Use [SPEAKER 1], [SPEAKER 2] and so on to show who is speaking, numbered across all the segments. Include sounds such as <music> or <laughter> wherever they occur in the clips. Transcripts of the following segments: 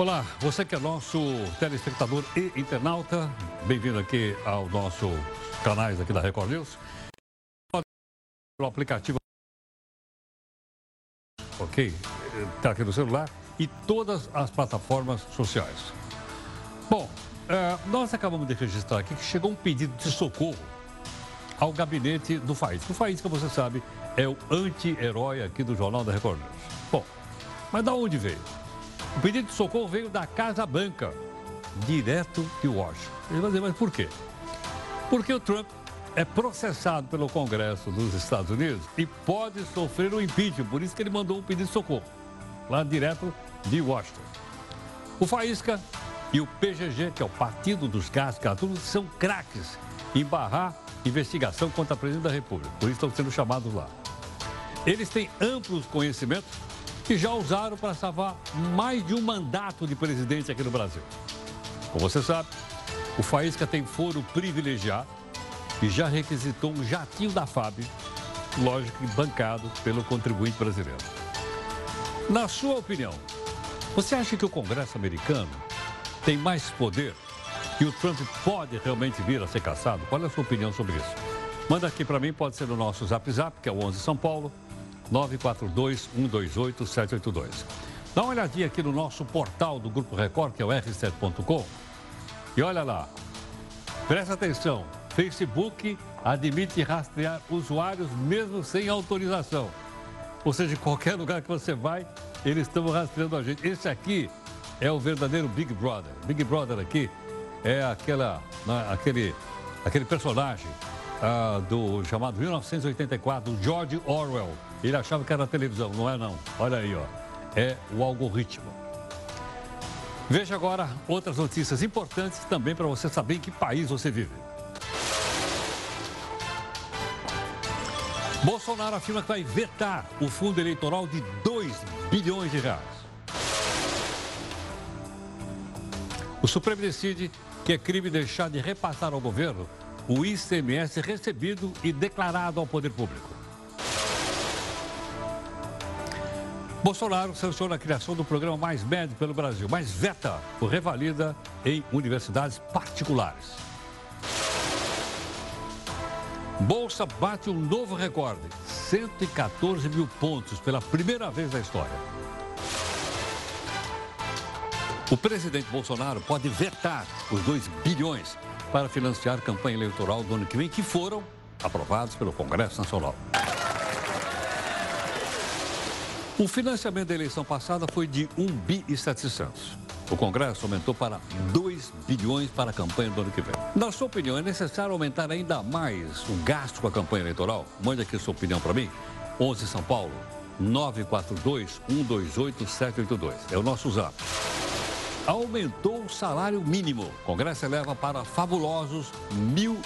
[SPEAKER 1] Olá, você que é nosso telespectador e internauta, bem-vindo aqui ao nosso canais aqui da Record News. O aplicativo, ok, está aqui no celular e todas as plataformas sociais. Bom, é, nós acabamos de registrar aqui que chegou um pedido de socorro ao gabinete do Faísca. O Faísca, você sabe, é o anti-herói aqui do Jornal da Record News. Bom, mas da onde veio? O pedido de socorro veio da Casa Branca, direto de Washington. Ele vai dizer, mas por quê? Porque o Trump é processado pelo Congresso dos Estados Unidos e pode sofrer um impeachment. Por isso que ele mandou um pedido de socorro, lá direto de Washington. O Faísca e o PGG, que é o Partido dos Gás Gatunos, são craques em barrar investigação contra a presidente da República. Por isso estão sendo chamados lá. Eles têm amplos conhecimentos que já usaram para salvar mais de um mandato de presidente aqui no Brasil. Como você sabe, o Faísca tem foro privilegiado e já requisitou um jatinho da FAB, lógico bancado pelo contribuinte brasileiro. Na sua opinião, você acha que o Congresso americano tem mais poder e o Trump pode realmente vir a ser caçado? Qual é a sua opinião sobre isso? Manda aqui para mim, pode ser no nosso Zap Zap, que é o 11 São Paulo, 942-128-782. Dá uma olhadinha aqui no nosso portal do Grupo Record, que é o r7.com. E olha lá, presta atenção, Facebook admite rastrear usuários mesmo sem autorização. Ou seja, em qualquer lugar que você vai, eles estão rastreando a gente. Esse aqui é o verdadeiro Big Brother. Big Brother aqui é aquela, né, aquele, aquele personagem ah, do chamado 1984, do George Orwell. Ele achava que era televisão, não é não. Olha aí, ó. É o algoritmo. Veja agora outras notícias importantes também para você saber em que país você vive. Bolsonaro afirma que vai vetar o fundo eleitoral de 2 bilhões de reais. O Supremo decide que é crime deixar de repassar ao governo o ICMS recebido e declarado ao poder público. Bolsonaro sanciona a criação do programa Mais Médio pelo Brasil, mas veta o revalida em universidades particulares. Bolsa bate um novo recorde, 114 mil pontos pela primeira vez na história. O presidente Bolsonaro pode vetar os 2 bilhões para financiar a campanha eleitoral do ano que vem, que foram aprovados pelo Congresso Nacional. O financiamento da eleição passada foi de 1 bi e 700. O Congresso aumentou para 2 bilhões para a campanha do ano que vem. Na sua opinião, é necessário aumentar ainda mais o gasto com a campanha eleitoral? Mande aqui sua opinião para mim. 11 São Paulo, 942 128 782. É o nosso zap aumentou o salário mínimo. O Congresso eleva para fabulosos R$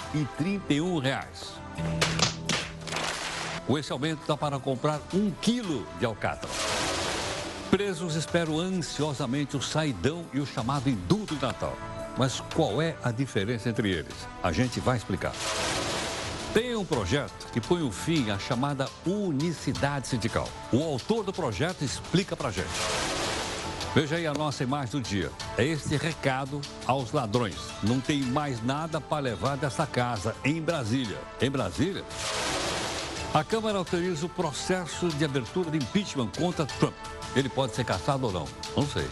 [SPEAKER 1] 1.031. Com esse aumento dá para comprar um quilo de alcatra. Presos esperam ansiosamente o saidão e o chamado indulto de Natal. Mas qual é a diferença entre eles? A gente vai explicar. Tem um projeto que põe um fim à chamada unicidade sindical. O autor do projeto explica pra gente. Veja aí a nossa imagem do dia. É este recado aos ladrões. Não tem mais nada para levar dessa casa em Brasília. Em Brasília? A Câmara autoriza o processo de abertura de impeachment contra Trump. Ele pode ser caçado ou não? Não sei.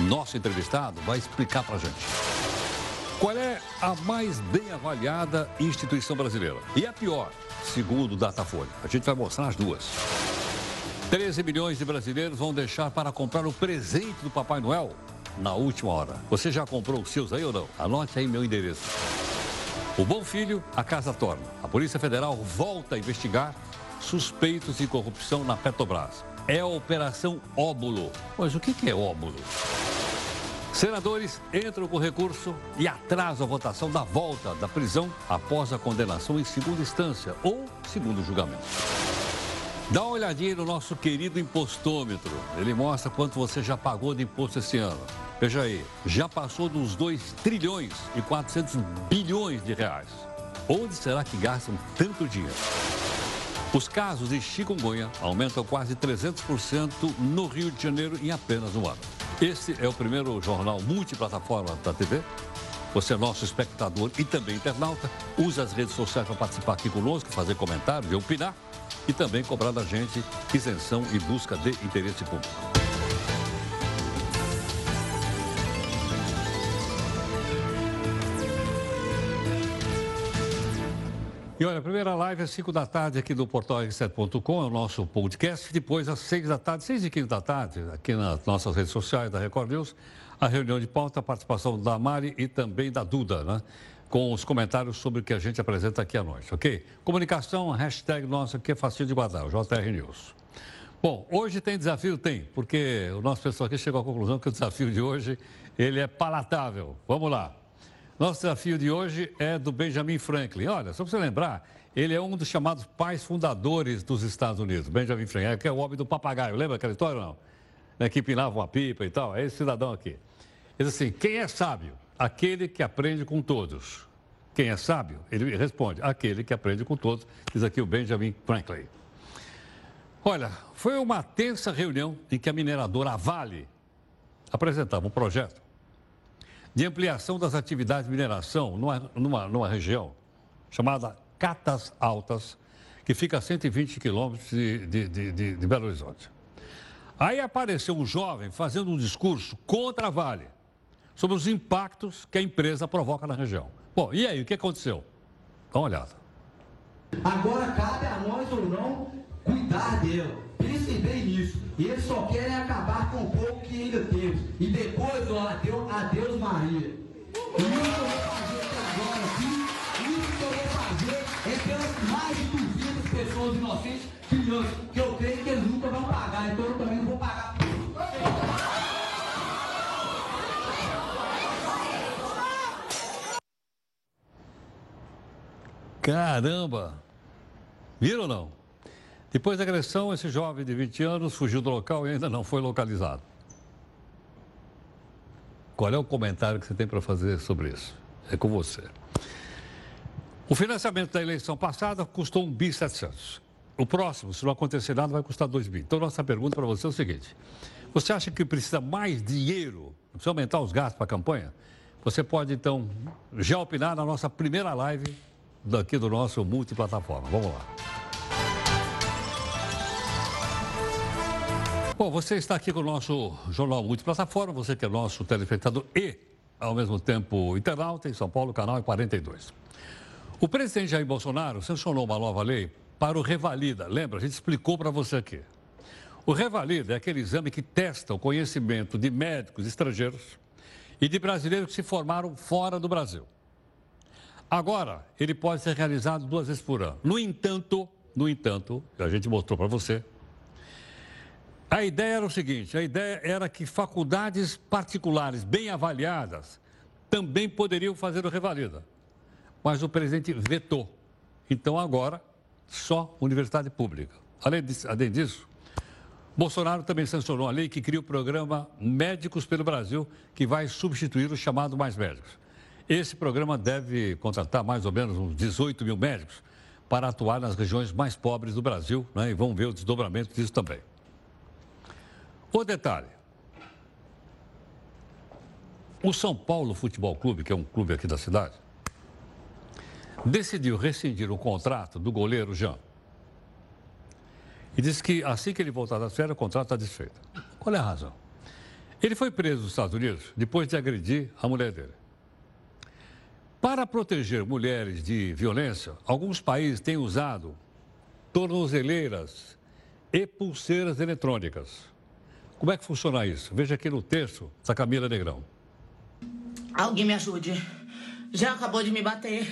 [SPEAKER 1] Nosso entrevistado vai explicar para gente. Qual é a mais bem avaliada instituição brasileira? E a pior, segundo o Datafolha. A gente vai mostrar as duas. 13 milhões de brasileiros vão deixar para comprar o presente do Papai Noel na última hora. Você já comprou os seus aí ou não? Anote aí meu endereço. O Bom Filho, a Casa Torna. A Polícia Federal volta a investigar suspeitos de corrupção na Petrobras. É a Operação Óbulo. Mas o que é óbulo? Senadores entram com recurso e atrasam a votação da volta da prisão após a condenação em segunda instância ou segundo julgamento. Dá uma olhadinha no nosso querido impostômetro. Ele mostra quanto você já pagou de imposto esse ano. Veja aí, já passou dos 2 trilhões e 400 bilhões de reais. Onde será que gastam tanto dinheiro? Os casos de chikungunya aumentam quase 300% no Rio de Janeiro em apenas um ano. Esse é o primeiro jornal multiplataforma da TV. Você é nosso espectador e também internauta. Use as redes sociais para participar aqui conosco, fazer comentários e opinar. E também cobrar da gente isenção e busca de interesse público. E olha, a primeira live é às 5 da tarde aqui do portal R7.com, é o nosso podcast. Depois, às 6 da tarde, 6 e 15 da tarde, aqui nas nossas redes sociais da Record News, a reunião de pauta, a participação da Mari e também da Duda, né? Com os comentários sobre o que a gente apresenta aqui à noite, ok? Comunicação, hashtag nossa que é fácil de guardar, o JR News. Bom, hoje tem desafio? Tem, porque o nosso pessoal aqui chegou à conclusão que o desafio de hoje, ele é palatável. Vamos lá. Nosso desafio de hoje é do Benjamin Franklin. Olha, só para você lembrar, ele é um dos chamados pais fundadores dos Estados Unidos. Benjamin Franklin, que é o homem do papagaio. Lembra aquela história ou não? Né, que empinava uma pipa e tal. É esse cidadão aqui. Ele diz assim: quem é sábio? Aquele que aprende com todos. Quem é sábio? Ele responde: aquele que aprende com todos. Diz aqui o Benjamin Franklin. Olha, foi uma tensa reunião em que a mineradora Vale apresentava um projeto de ampliação das atividades de mineração numa, numa, numa região chamada Catas Altas, que fica a 120 quilômetros de, de, de, de, Belo Horizonte. Aí apareceu um jovem fazendo um discurso contra a Vale, sobre os impactos que a empresa provoca na região. Bom, e aí, o que aconteceu? Dá uma olhada.
[SPEAKER 2] Agora cabe a nós ou não cuidar dela. Pensem bem nisso. Eles só querem acabar com o pouco que ainda temos. E depois, ó, adeus, adeus Maria. E isso eu vou fazer agora aqui, isso que eu vou fazer é pelas mais de 200 pessoas inocentes que eu creio que eles nunca vão pagar. Então eu também não vou pagar
[SPEAKER 1] Caramba! Viram ou não? Depois da agressão, esse jovem de 20 anos fugiu do local e ainda não foi localizado. Qual é o comentário que você tem para fazer sobre isso? É com você. O financiamento da eleição passada custou 1 bi 700. O próximo, se não acontecer nada, vai custar 2 bi. Então, nossa pergunta para você é o seguinte: você acha que precisa mais dinheiro? Precisa aumentar os gastos para a campanha? Você pode, então, já opinar na nossa primeira live daqui do nosso multiplataforma. Vamos lá. Bom, você está aqui com o nosso Jornal Multiplataforma, você que é nosso telespectador e, ao mesmo tempo, internauta em São Paulo, canal 42. O presidente Jair Bolsonaro sancionou uma nova lei para o Revalida. Lembra? A gente explicou para você aqui. O Revalida é aquele exame que testa o conhecimento de médicos estrangeiros e de brasileiros que se formaram fora do Brasil. Agora, ele pode ser realizado duas vezes por ano. No entanto, no entanto, a gente mostrou para você, a ideia era o seguinte: a ideia era que faculdades particulares bem avaliadas também poderiam fazer o revalida. Mas o presidente vetou. Então agora, só universidade pública. Além disso, além disso Bolsonaro também sancionou a lei que cria o programa Médicos pelo Brasil, que vai substituir o chamado Mais Médicos. Esse programa deve contratar mais ou menos uns 18 mil médicos para atuar nas regiões mais pobres do Brasil, né? e vamos ver o desdobramento disso também. O detalhe: o São Paulo Futebol Clube, que é um clube aqui da cidade, decidiu rescindir o contrato do goleiro Jean. E disse que assim que ele voltar das férias, o contrato está desfeito. Qual é a razão? Ele foi preso nos Estados Unidos depois de agredir a mulher dele. Para proteger mulheres de violência, alguns países têm usado tornozeleiras e pulseiras eletrônicas. Como é que funciona isso? Veja aqui no texto da Camila Negrão.
[SPEAKER 3] Alguém me ajude. Já acabou de me bater.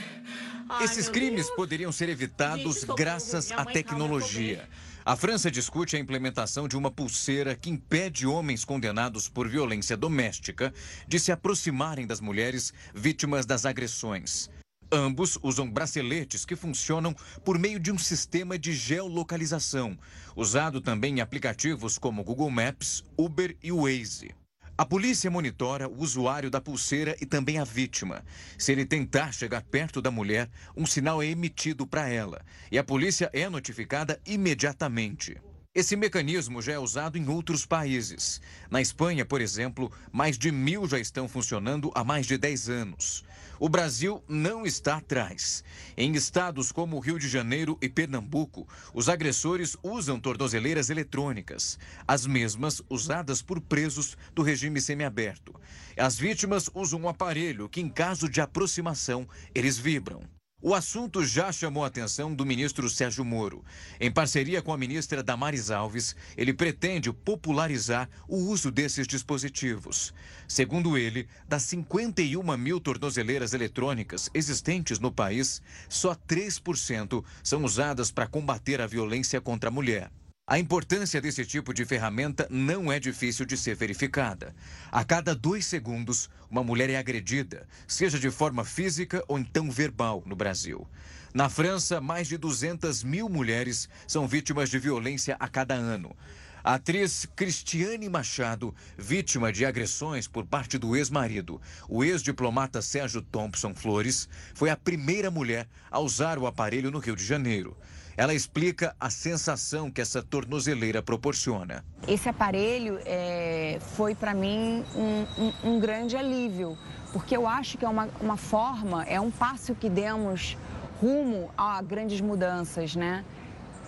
[SPEAKER 4] Ai, Esses crimes Deus. poderiam ser evitados Gente, graças à tecnologia. A França discute a implementação de uma pulseira que impede homens condenados por violência doméstica de se aproximarem das mulheres vítimas das agressões. Ambos usam braceletes que funcionam por meio de um sistema de geolocalização, usado também em aplicativos como Google Maps, Uber e Waze. A polícia monitora o usuário da pulseira e também a vítima. Se ele tentar chegar perto da mulher, um sinal é emitido para ela e a polícia é notificada imediatamente. Esse mecanismo já é usado em outros países. Na Espanha, por exemplo, mais de mil já estão funcionando há mais de 10 anos. O Brasil não está atrás. Em estados como Rio de Janeiro e Pernambuco, os agressores usam tornozeleiras eletrônicas, as mesmas usadas por presos do regime semiaberto. As vítimas usam um aparelho que, em caso de aproximação, eles vibram. O assunto já chamou a atenção do ministro Sérgio Moro. Em parceria com a ministra Damares Alves, ele pretende popularizar o uso desses dispositivos. Segundo ele, das 51 mil tornozeleiras eletrônicas existentes no país, só 3% são usadas para combater a violência contra a mulher. A importância desse tipo de ferramenta não é difícil de ser verificada. A cada dois segundos, uma mulher é agredida, seja de forma física ou então verbal, no Brasil. Na França, mais de 200 mil mulheres são vítimas de violência a cada ano. A atriz Cristiane Machado, vítima de agressões por parte do ex-marido, o ex-diplomata Sérgio Thompson Flores, foi a primeira mulher a usar o aparelho no Rio de Janeiro. Ela explica a sensação que essa tornozeleira proporciona.
[SPEAKER 5] Esse aparelho é, foi para mim um, um, um, grande alívio, porque eu acho que é uma, uma forma, é um passo que demos rumo a grandes mudanças, né?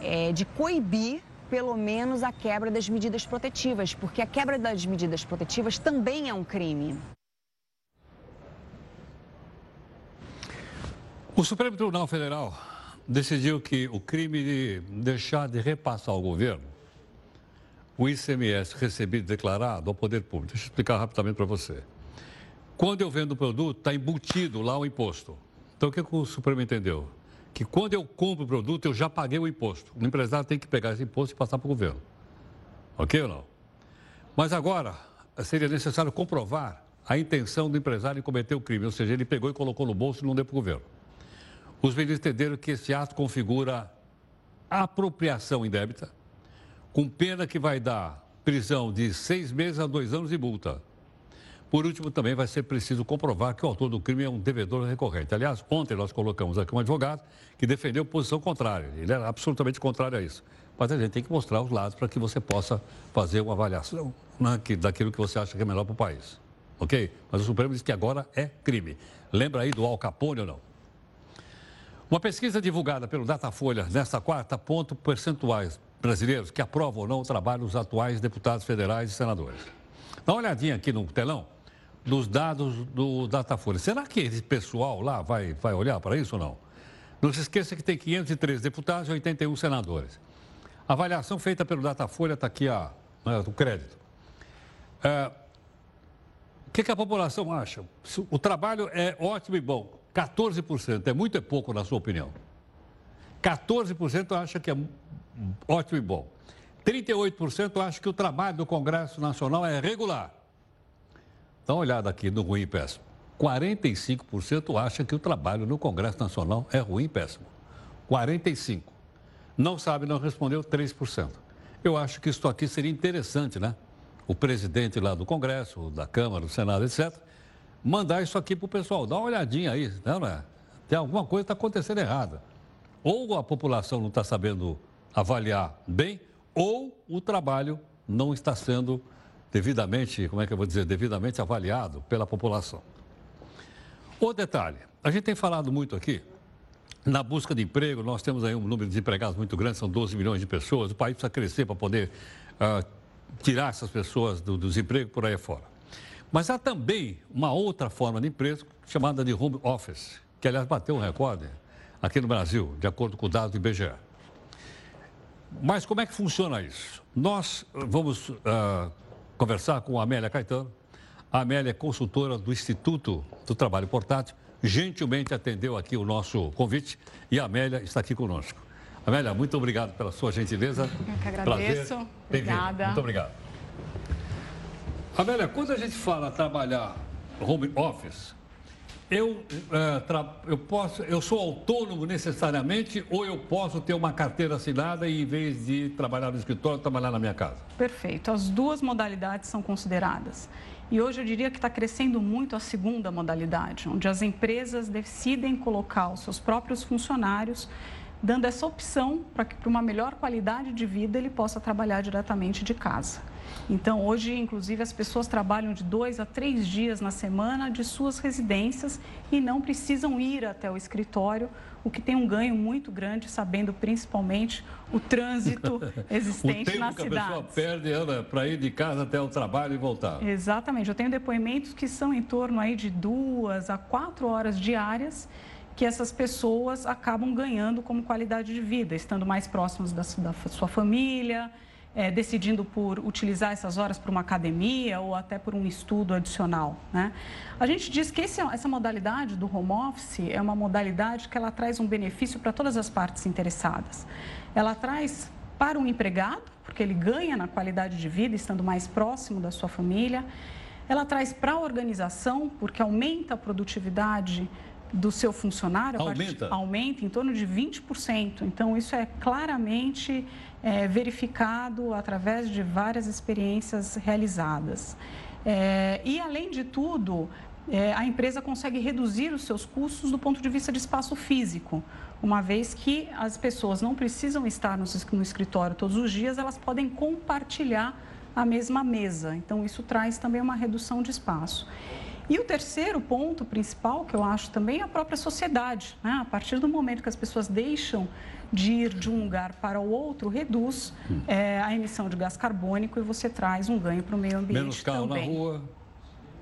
[SPEAKER 5] É, de coibir pelo menos a quebra das medidas protetivas, porque a quebra das medidas protetivas também é um crime.
[SPEAKER 1] O Supremo Tribunal Federal decidiu que o crime de deixar de repassar ao governo o ICMS recebido declarado ao poder público. Deixa eu explicar rapidamente para você. Quando eu vendo o produto, está embutido lá o imposto. Então, o que o Supremo entendeu? Que quando eu compro o produto, eu já paguei o imposto. O empresário tem que pegar esse imposto e passar para o governo. Ok ou não? Mas agora, seria necessário comprovar a intenção do empresário em cometer o crime. Ou seja, ele pegou e colocou no bolso e não deu para o governo. Os ministros entenderam que esse ato configura apropriação indébita, com pena que vai dar prisão de seis meses a dois anos de multa. Por último, também vai ser preciso comprovar que o autor do crime é um devedor recorrente. Aliás, ontem nós colocamos aqui um advogado que defendeu posição contrária. Ele era absolutamente contrário a isso. Mas a gente tem que mostrar os lados para que você possa fazer uma avaliação né, daquilo que você acha que é melhor para o país. Ok? Mas o Supremo diz que agora é crime. Lembra aí do Al Capone ou não? Uma pesquisa divulgada pelo Datafolha nesta quarta aponta percentuais brasileiros que aprovam ou não o trabalho dos atuais deputados federais e senadores. Dá uma olhadinha aqui no telão dos dados do Datafolha. Será que esse pessoal lá vai, vai olhar para isso ou não? Não se esqueça que tem 503 deputados e 81 senadores. A avaliação feita pelo Datafolha está aqui a, né, o crédito. É, o que, que a população acha? O trabalho é ótimo e bom. 14%. É muito é pouco, na sua opinião? 14% acha que é ótimo e bom. 38% acha que o trabalho do Congresso Nacional é regular. Dá uma olhada aqui no ruim e péssimo. 45% acha que o trabalho no Congresso Nacional é ruim e péssimo. 45%. Não sabe, não respondeu, 3%. Eu acho que isso aqui seria interessante, né? O presidente lá do Congresso, da Câmara, do Senado, etc., mandar isso aqui para o pessoal. Dá uma olhadinha aí, né, não é? Tem alguma coisa que está acontecendo errada. Ou a população não está sabendo avaliar bem, ou o trabalho não está sendo devidamente, como é que eu vou dizer, devidamente avaliado pela população. O detalhe, a gente tem falado muito aqui, na busca de emprego, nós temos aí um número de desempregados muito grande, são 12 milhões de pessoas, o país precisa crescer para poder uh, tirar essas pessoas do, do desemprego por aí fora. Mas há também uma outra forma de emprego chamada de home office, que aliás bateu um recorde aqui no Brasil, de acordo com o dado do IBGE. Mas como é que funciona isso? Nós vamos uh, conversar com a Amélia Caetano. A Amélia é consultora do Instituto do Trabalho Portátil, gentilmente atendeu aqui o nosso convite e a Amélia está aqui conosco. Amélia, muito obrigado pela sua gentileza.
[SPEAKER 6] Eu que agradeço.
[SPEAKER 1] Prazer.
[SPEAKER 6] Obrigada.
[SPEAKER 1] Muito obrigado. Amélia, quando a gente fala trabalhar home office, eu, é, tra... eu, posso, eu sou autônomo necessariamente ou eu posso ter uma carteira assinada e, em vez de trabalhar no escritório, trabalhar na minha casa?
[SPEAKER 6] Perfeito. As duas modalidades são consideradas. E hoje eu diria que está crescendo muito a segunda modalidade, onde as empresas decidem colocar os seus próprios funcionários dando essa opção para que, para uma melhor qualidade de vida, ele possa trabalhar diretamente de casa. Então, hoje, inclusive, as pessoas trabalham de dois a três dias na semana de suas residências e não precisam ir até o escritório, o que tem um ganho muito grande, sabendo principalmente o trânsito existente
[SPEAKER 1] na cidade. O tempo que a pessoa perde para ir de casa até o trabalho e voltar.
[SPEAKER 6] Exatamente. Eu tenho depoimentos que são em torno aí de duas a quatro horas diárias que essas pessoas acabam ganhando como qualidade de vida, estando mais próximos da, da sua família, é, decidindo por utilizar essas horas para uma academia ou até por um estudo adicional. Né? A gente diz que esse, essa modalidade do home office é uma modalidade que ela traz um benefício para todas as partes interessadas. Ela traz para o empregado, porque ele ganha na qualidade de vida, estando mais próximo da sua família. Ela traz para a organização, porque aumenta a produtividade do seu funcionário.
[SPEAKER 1] Aumenta?
[SPEAKER 6] Part... Aumenta em torno de 20%. Então, isso é claramente é, verificado através de várias experiências realizadas. É, e, além de tudo, é, a empresa consegue reduzir os seus custos do ponto de vista de espaço físico, uma vez que as pessoas não precisam estar no, no escritório todos os dias, elas podem compartilhar a mesma mesa. Então, isso traz também uma redução de espaço. E o terceiro ponto principal, que eu acho também, é a própria sociedade. Né? A partir do momento que as pessoas deixam de ir de um lugar para o outro, reduz é, a emissão de gás carbônico e você traz um ganho para o meio ambiente
[SPEAKER 1] Menos carro
[SPEAKER 6] também.
[SPEAKER 1] na rua.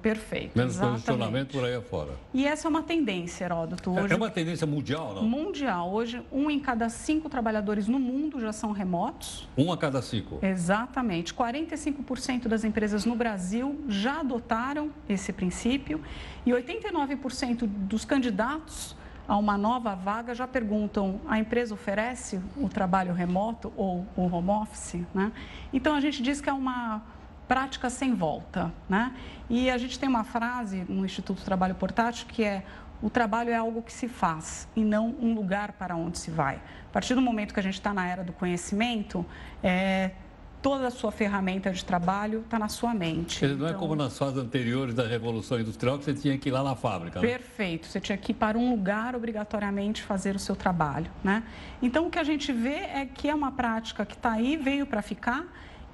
[SPEAKER 6] Perfeito.
[SPEAKER 1] Menos exatamente. condicionamento por aí afora.
[SPEAKER 6] E essa é uma tendência, Heródoto. Hoje,
[SPEAKER 1] é uma tendência mundial, não?
[SPEAKER 6] Mundial. Hoje, um em cada cinco trabalhadores no mundo já são remotos.
[SPEAKER 1] Um a cada cinco.
[SPEAKER 6] Exatamente. 45% das empresas no Brasil já adotaram esse princípio e 89% dos candidatos a uma nova vaga já perguntam: a empresa oferece o trabalho remoto ou o home office? Né? Então, a gente diz que é uma prática sem volta. Né? E a gente tem uma frase no Instituto Trabalho Portátil que é o trabalho é algo que se faz e não um lugar para onde se vai. A partir do momento que a gente está na era do conhecimento, é, toda a sua ferramenta de trabalho está na sua mente.
[SPEAKER 1] Não é então... é como nas fases anteriores da Revolução Industrial, que você tinha que ir lá na fábrica.
[SPEAKER 6] Né? Perfeito, você tinha que ir para um lugar obrigatoriamente fazer o seu trabalho. Né? Então, o que a gente vê é que é uma prática que está aí, veio para ficar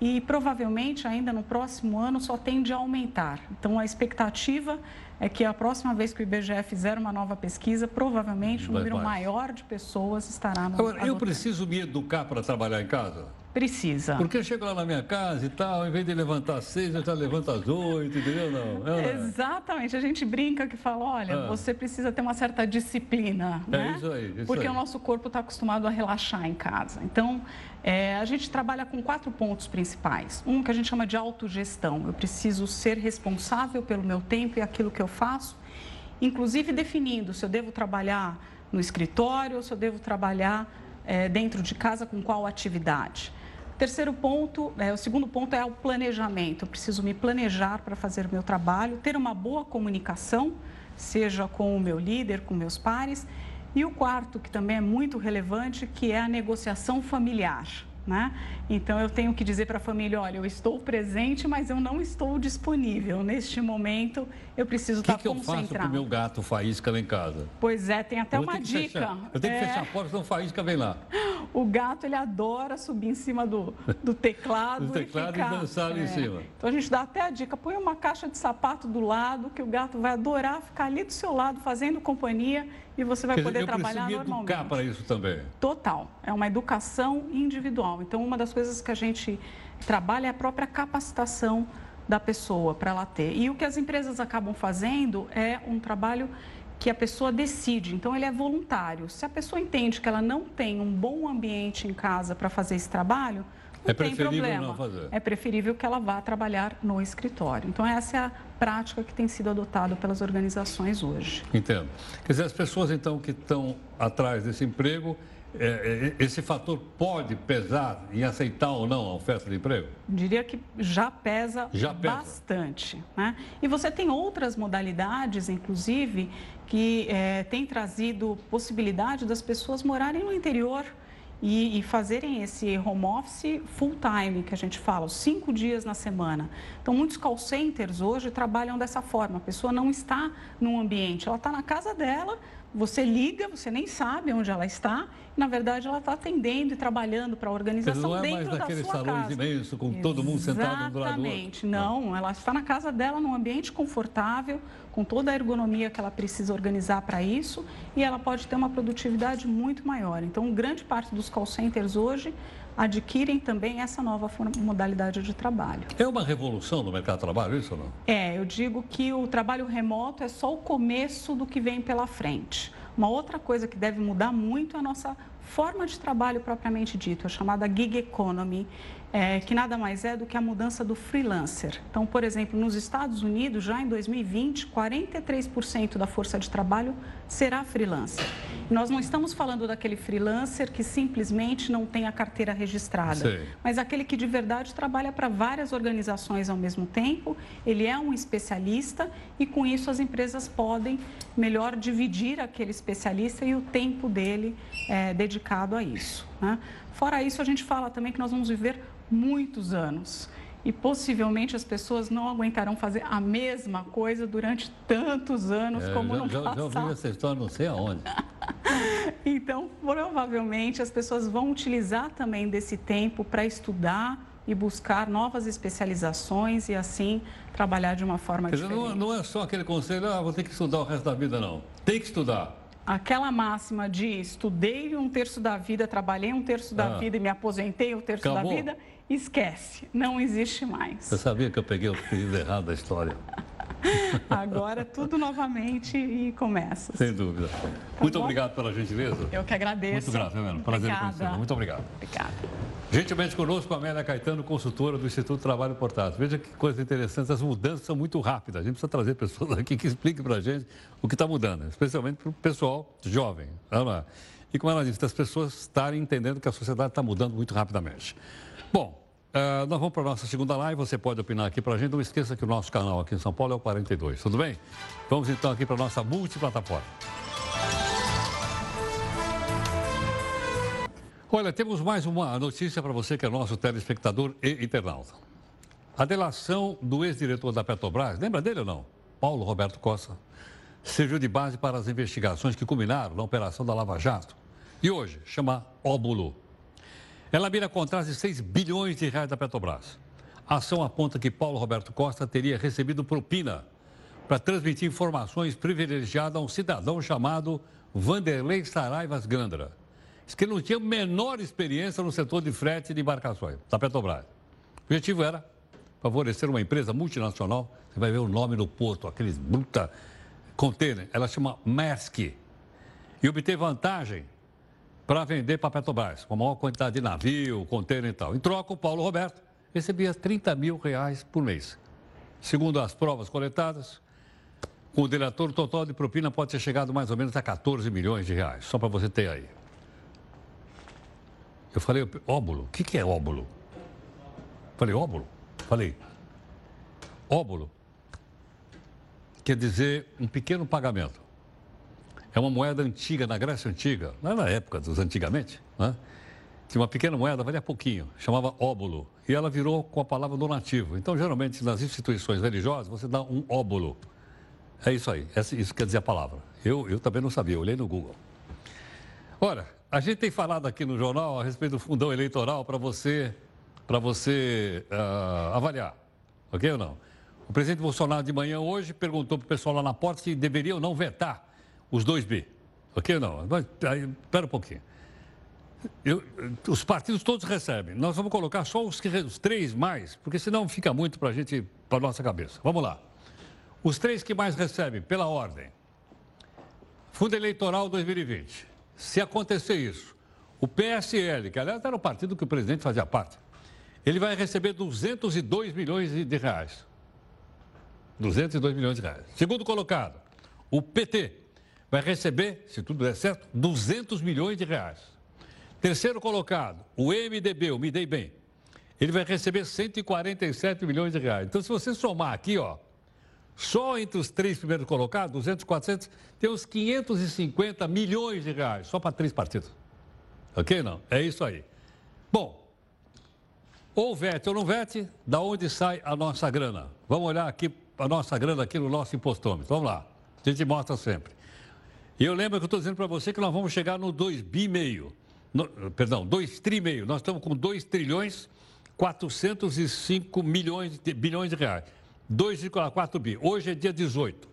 [SPEAKER 6] e provavelmente ainda no próximo ano só tende a aumentar. Então, a expectativa é que a próxima vez que o IBGE fizer uma nova pesquisa, provavelmente um número maior de pessoas estará no.
[SPEAKER 1] Agora, eu preciso me educar para trabalhar em casa?
[SPEAKER 6] Precisa.
[SPEAKER 1] Porque eu chego lá na minha casa e tal, em vez de levantar às seis, eu já levanto às oito, entendeu? Não, é,
[SPEAKER 6] é, Exatamente. A gente brinca que fala, olha, ah. você precisa ter uma certa disciplina,
[SPEAKER 1] é
[SPEAKER 6] né?
[SPEAKER 1] Isso aí. Isso
[SPEAKER 6] Porque
[SPEAKER 1] aí.
[SPEAKER 6] o nosso corpo está acostumado a relaxar em casa. Então, é, a gente trabalha com quatro pontos principais. Um que a gente chama de autogestão. Eu preciso ser responsável pelo meu tempo e aquilo que eu faço, inclusive definindo se eu devo trabalhar no escritório ou se eu devo trabalhar é, dentro de casa com qual atividade. Terceiro ponto, é, o segundo ponto é o planejamento. Eu preciso me planejar para fazer o meu trabalho, ter uma boa comunicação, seja com o meu líder, com meus pares. E o quarto, que também é muito relevante, que é a negociação familiar. Né? Então eu tenho que dizer para a família, olha, eu estou presente, mas eu não estou disponível. Neste momento, eu preciso
[SPEAKER 1] que
[SPEAKER 6] estar
[SPEAKER 1] que concentrado. O que eu faço com o meu gato faísca lá em casa?
[SPEAKER 6] Pois é, tem até uma dica.
[SPEAKER 1] Fechar. Eu tenho
[SPEAKER 6] é...
[SPEAKER 1] que fechar a porta, senão o faísca vem lá.
[SPEAKER 6] O gato, ele adora subir em cima do, do <laughs> teclado,
[SPEAKER 1] do teclado e, ficar, e dançar ali é. em cima.
[SPEAKER 6] Então a gente dá até a dica, põe uma caixa de sapato do lado, que o gato vai adorar ficar ali do seu lado, fazendo companhia e você vai
[SPEAKER 1] Quer
[SPEAKER 6] poder
[SPEAKER 1] dizer,
[SPEAKER 6] trabalhar
[SPEAKER 1] eu
[SPEAKER 6] normalmente.
[SPEAKER 1] educar para isso também.
[SPEAKER 6] Total. É uma educação individual. Então, uma das coisas que a gente trabalha é a própria capacitação da pessoa para ela ter. E o que as empresas acabam fazendo é um trabalho que a pessoa decide. Então, ele é voluntário. Se a pessoa entende que ela não tem um bom ambiente em casa para fazer esse trabalho, não
[SPEAKER 1] é
[SPEAKER 6] tem problema.
[SPEAKER 1] Não fazer.
[SPEAKER 6] É preferível que ela vá trabalhar no escritório. Então, essa é a prática que tem sido adotada pelas organizações hoje.
[SPEAKER 1] Entendo. Quer dizer, as pessoas, então, que estão atrás desse emprego, é, é, esse fator pode pesar em aceitar ou não a oferta de emprego?
[SPEAKER 6] Diria que já pesa,
[SPEAKER 1] já pesa.
[SPEAKER 6] bastante. Né? E você tem outras modalidades, inclusive, que é, têm trazido possibilidade das pessoas morarem no interior e, e, fazerem esse home office full time, que a gente fala, os cinco dias na semana. Então, muitos call centers hoje trabalham dessa forma. A pessoa não está num ambiente, ela está na casa dela, Você liga, você nem sabe onde ela está. E, na verdade, ela está atendendo e trabalhando para a organização
[SPEAKER 1] não é
[SPEAKER 6] dentro
[SPEAKER 1] mais naquele
[SPEAKER 6] da sua
[SPEAKER 1] salão
[SPEAKER 6] casa.
[SPEAKER 1] imenso, com todo mundo sentado um do lado do outro.
[SPEAKER 6] Exatamente. Não, ela está na casa dela, num ambiente confortável, com toda a ergonomia que ela precisa organizar para isso, e ela pode ter uma produtividade muito maior. Então, grande parte dos call centers hoje adquirem também essa nova modalidade de trabalho.
[SPEAKER 1] É uma revolução no mercado de trabalho, isso ou não?
[SPEAKER 6] É, eu digo que o trabalho remoto é só o começo do que vem pela frente. Uma outra coisa que deve mudar muito é a nossa forma de trabalho propriamente dito, a chamada gig economy, é, que nada mais é do que a mudança do freelancer. Então, por exemplo, nos Estados Unidos, já em 2020, 43% da força de trabalho será freelancer. Nós não estamos falando daquele freelancer que simplesmente não tem a carteira registrada, mas aquele que de verdade trabalha para várias organizações ao mesmo tempo, ele é um especialista e com isso as empresas podem melhor dividir aquele especialista e o tempo dele é, dedicado a isso. Né? Fora isso, a gente fala também que nós vamos viver muitos anos. E possivelmente as pessoas não aguentarão fazer a mesma coisa durante tantos anos
[SPEAKER 1] é,
[SPEAKER 6] como
[SPEAKER 1] já,
[SPEAKER 6] no
[SPEAKER 1] já,
[SPEAKER 6] passado.
[SPEAKER 1] Já ouvi essa história não sei aonde. <laughs>
[SPEAKER 6] então, provavelmente as pessoas vão utilizar também desse tempo para estudar e buscar novas especializações e assim trabalhar de uma forma
[SPEAKER 1] Quer dizer,
[SPEAKER 6] diferente.
[SPEAKER 1] Não, não é só aquele conselho, ah, vou ter que estudar o resto da vida, não. Tem que estudar
[SPEAKER 6] aquela máxima de estudei um terço da vida, trabalhei um terço da ah. vida e me aposentei um terço Acabou. da vida, esquece, não existe mais.
[SPEAKER 1] Você sabia que eu peguei o fio errado da história? <laughs> <laughs>
[SPEAKER 6] Agora tudo novamente e começa.
[SPEAKER 1] Sem dúvida. Tá Muito bom? obrigado pela gentileza.
[SPEAKER 6] Eu que agradeço.
[SPEAKER 1] Muito grato, Helena. Prazer conhecê-la. Muito obrigado.
[SPEAKER 6] Obrigada.
[SPEAKER 1] Gentilmente conosco, a Amélia Caetano, consultora do Instituto Trabalho Portátil. Veja que coisa interessante, as mudanças são muito rápidas. A gente precisa trazer pessoas <laughs> aqui que expliquem para a gente o que está mudando, especialmente para o pessoal jovem. E como ela disse, as pessoas estarem entendendo que a sociedade está mudando muito rapidamente. Bom, Uh, nós vamos para a nossa segunda live, você pode opinar aqui para a gente. Não esqueça que o nosso canal aqui em São Paulo é o 42, tudo bem? Vamos então aqui para a nossa multiplataforma. Olha, temos mais uma notícia para você que é nosso telespectador e internauta. A delação do ex-diretor da Petrobras, lembra dele ou não? Paulo Roberto Costa, serviu de base para as investigações que culminaram na operação da Lava Jato. E hoje chama óbulo. Ela mira contratos de 6 bilhões de reais da Petrobras. A ação aponta que Paulo Roberto Costa teria recebido propina para transmitir informações privilegiadas a um cidadão chamado Vanderlei Saraivas Gandra. Diz que ele não tinha menor experiência no setor de frete de embarcações da Petrobras. O objetivo era favorecer uma empresa multinacional, você vai ver o nome no porto, aqueles bruta container, ela chama Maersk, e obter vantagem para vender para a Petrobras, com a maior quantidade de navio, container e tal. Em troca, o Paulo Roberto recebia 30 mil reais por mês. Segundo as provas coletadas, com o diretor, o total de propina pode ter chegado mais ou menos a 14 milhões de reais, só para você ter aí. Eu falei, óbulo, o que, que é óbulo? Falei, óbulo? Falei, óbulo quer dizer um pequeno pagamento. É uma moeda antiga, na Grécia Antiga, lá na época dos antigamente, né? Tinha uma pequena moeda, valia pouquinho, chamava óbulo. E ela virou com a palavra donativo. Então, geralmente, nas instituições religiosas, você dá um óbulo. É isso aí, isso quer dizer a palavra. Eu, eu também não sabia, eu olhei no Google. Ora, a gente tem falado aqui no jornal a respeito do fundão eleitoral para você, pra você uh, avaliar, ok ou não? O presidente Bolsonaro de manhã hoje perguntou para o pessoal lá na porta se deveria ou não vetar os dois B. Ok não? Mas, aí, espera um pouquinho. Eu, os partidos todos recebem. Nós vamos colocar só os, os três mais, porque senão fica muito para a gente, para nossa cabeça. Vamos lá. Os três que mais recebem, pela ordem. Fundo Eleitoral 2020. Se acontecer isso, o PSL, que aliás era o partido que o presidente fazia parte, ele vai receber 202 milhões de reais. 202 milhões de reais. Segundo colocado, o PT, vai receber, se tudo der certo, 200 milhões de reais. Terceiro colocado, o MDB, o Me Dei Bem, ele vai receber 147 milhões de reais. Então, se você somar aqui, ó, só entre os três primeiros colocados, 200, 400, tem uns 550 milhões de reais, só para três partidos. Ok? Não? É isso aí. Bom, ou vete ou não vete, da onde sai a nossa grana? Vamos olhar aqui a nossa grana aqui no nosso impostômetro. Vamos lá. A gente mostra sempre. E eu lembro que eu estou dizendo para você que nós vamos chegar no 2 bi meio. Perdão, 2 tri meio. Nós estamos com 2 trilhões 405 milhões de, bilhões de reais. 2,4 bi. Hoje é dia 18.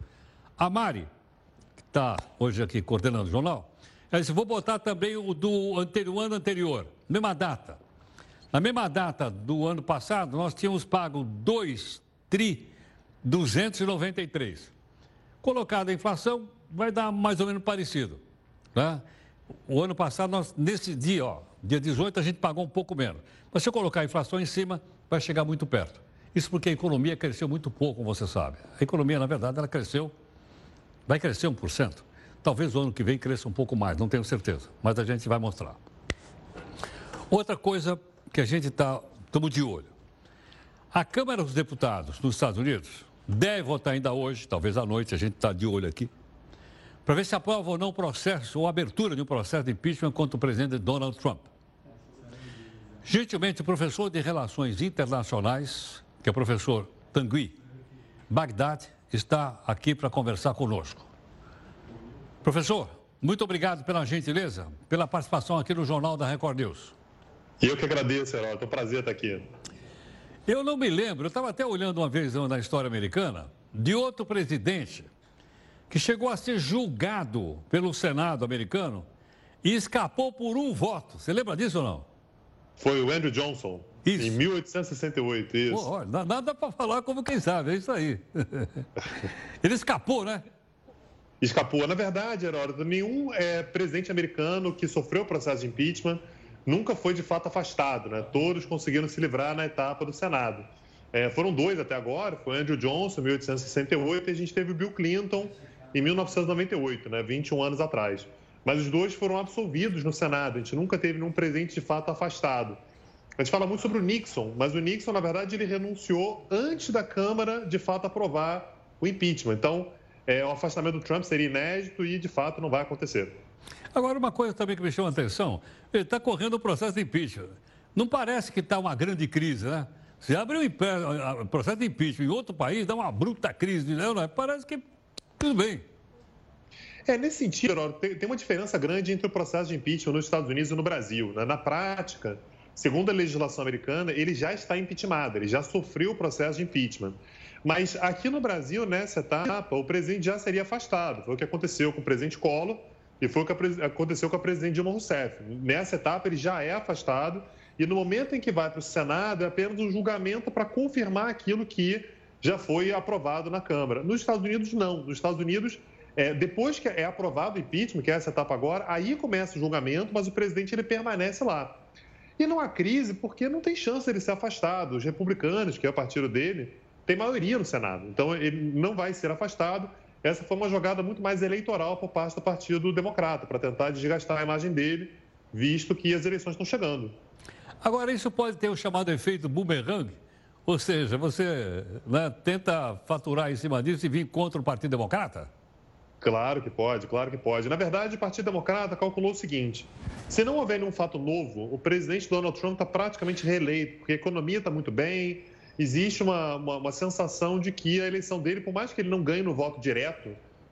[SPEAKER 1] A Mari, que está hoje aqui coordenando o jornal, ela disse, vou botar também o do anterior, ano anterior, mesma data. Na mesma data do ano passado, nós tínhamos pago 2 tri 293. Colocada a inflação, vai dar mais ou menos parecido. Né? O ano passado, nós, nesse dia, ó, dia 18, a gente pagou um pouco menos. Mas se eu colocar a inflação em cima, vai chegar muito perto. Isso porque a economia cresceu muito pouco, como você sabe. A economia, na verdade, ela cresceu, vai crescer 1%. Talvez o ano que vem cresça um pouco mais, não tenho certeza, mas a gente vai mostrar. Outra coisa que a gente está, estamos de olho. A Câmara dos Deputados nos Estados Unidos deve votar ainda hoje, talvez à noite, a gente está de olho aqui, para ver se aprova ou não o processo, ou abertura de um processo de impeachment contra o presidente Donald Trump. Gentilmente, o professor de Relações Internacionais, que é o professor Tanguy Bagdad, está aqui para conversar conosco. Professor, muito obrigado pela gentileza, pela participação aqui no Jornal da Record News.
[SPEAKER 7] Eu que agradeço, Herói. É um prazer estar aqui.
[SPEAKER 1] Eu não me lembro, eu estava até olhando uma vez na história americana, de outro presidente que chegou a ser julgado pelo Senado americano e escapou por um voto. Você lembra disso ou não?
[SPEAKER 7] Foi o Andrew Johnson, isso. em 1868, isso. Pô,
[SPEAKER 1] nada para falar como quem sabe, é isso aí. <laughs> Ele escapou, né?
[SPEAKER 7] Escapou. Na verdade, Heródoto, nenhum é, presidente americano que sofreu o processo de impeachment nunca foi de fato afastado, né? Todos conseguiram se livrar na etapa do Senado. É, foram dois até agora, foi Andrew Johnson, em 1868, e a gente teve o Bill Clinton em 1998, né? 21 anos atrás. Mas os dois foram absolvidos no Senado, a gente nunca teve nenhum presidente de fato afastado. A gente fala muito sobre o Nixon, mas o Nixon, na verdade, ele renunciou antes da Câmara de fato aprovar o impeachment. Então, é, o afastamento do Trump seria inédito e, de fato, não vai acontecer.
[SPEAKER 1] Agora, uma coisa também que me chama a atenção, ele está correndo o processo de impeachment. Não parece que está uma grande crise, né? Se abre um processo de impeachment em outro país, dá uma bruta crise, não, não, parece que tudo bem.
[SPEAKER 7] É, nesse sentido, tem uma diferença grande entre o processo de impeachment nos Estados Unidos e no Brasil. Né? Na prática, segundo a legislação americana, ele já está impeachmentado, ele já sofreu o processo de impeachment. Mas aqui no Brasil, nessa etapa, o presidente já seria afastado. Foi o que aconteceu com o presidente Collor e foi o que aconteceu com a presidente Dilma Rousseff. Nessa etapa, ele já é afastado e no momento em que vai para o Senado, é apenas um julgamento para confirmar aquilo que já foi aprovado na Câmara. Nos Estados Unidos, não. Nos Estados Unidos, é, depois que é aprovado o impeachment, que é essa etapa agora, aí começa o julgamento, mas o presidente ele permanece lá. E não há crise porque não tem chance de ele ser afastado. Os republicanos, que é o partido dele, tem maioria no Senado. Então, ele não vai ser afastado. Essa foi uma jogada muito mais eleitoral por parte do Partido Democrata, para tentar desgastar a imagem dele, visto que as eleições estão chegando.
[SPEAKER 1] Agora, isso pode ter o chamado efeito boomerang? Ou seja, você né, tenta faturar em cima disso e vir contra o Partido Democrata?
[SPEAKER 7] Claro que pode, claro que pode. Na verdade, o Partido Democrata calculou o seguinte: se não houver nenhum fato novo, o presidente Donald Trump está praticamente reeleito, porque a economia está muito bem, existe uma, uma, uma, sensação de que a eleição dele, por mais que ele não ganhe no voto direto,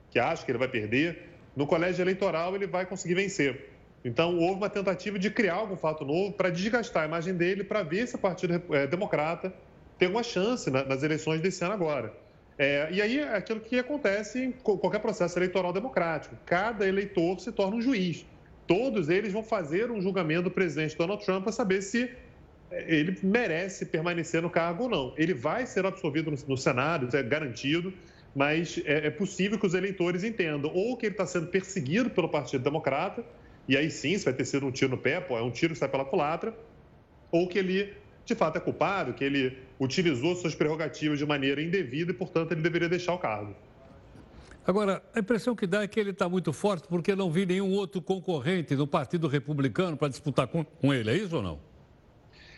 [SPEAKER 7] que acha que ele vai perder, no colégio eleitoral ele vai conseguir vencer. Então, houve uma tentativa de criar algum fato novo para desgastar a imagem dele, para ver se o Partido é, Democrata tem uma chance nas eleições desse ano agora. É, e aí é aquilo que acontece em qualquer processo eleitoral democrático. Cada eleitor se torna um juiz. Todos eles vão fazer um julgamento do presidente Donald Trump para saber se é, ele merece permanecer no cargo ou não. Ele vai ser absolvido no, Senado, isso é garantido, mas é, é possível que os eleitores entendam ou que ele está sendo perseguido pelo Partido Democrata, e aí sim, isso vai ter sido um tiro no pé, pô, é um tiro que sai pela culatra, ou que ele de fato é culpado, que ele utilizou suas prerrogativas de maneira indevida e, portanto, ele deveria deixar o cargo.
[SPEAKER 1] Agora, a impressão que dá é que ele está muito forte porque não vi nenhum outro concorrente do Partido Republicano para disputar com, com, ele, é isso ou não?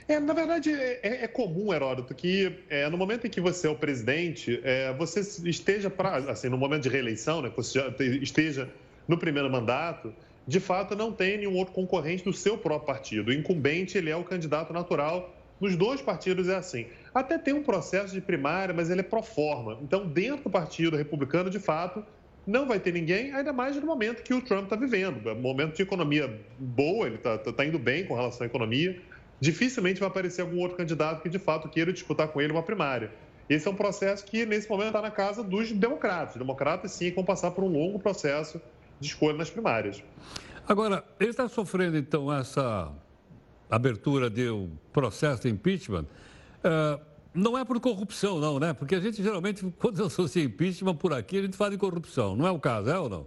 [SPEAKER 7] É, na verdade, é, é, é comum, Heródoto, que é, no momento em que você é o presidente, é, você esteja, pra, assim, no momento de reeleição, né, que você já esteja no primeiro mandato, de fato não tem nenhum outro concorrente do seu próprio partido. O incumbente, ele é o candidato natural nos dois partidos é assim. Até tem um processo de primária, mas ele é pro forma. Então, dentro do Partido Republicano, de fato, não vai ter ninguém, ainda mais no momento que o Trump está vivendo. É momento de economia boa, ele está tá, tá indo bem com relação à economia. Dificilmente vai aparecer algum outro candidato que de fato queira disputar com ele uma primária. Esse é um processo que, nesse momento, está na casa dos democratas. Democratas, sim, vão passar por um longo processo de escolha nas primárias.
[SPEAKER 1] Agora, ele está sofrendo, então, essa abertura de um processo de impeachment. Uh, não é por corrupção, não, né? Porque a gente geralmente, quando associa impeachment por aqui, a gente fala de corrupção. Não é o caso, é ou não?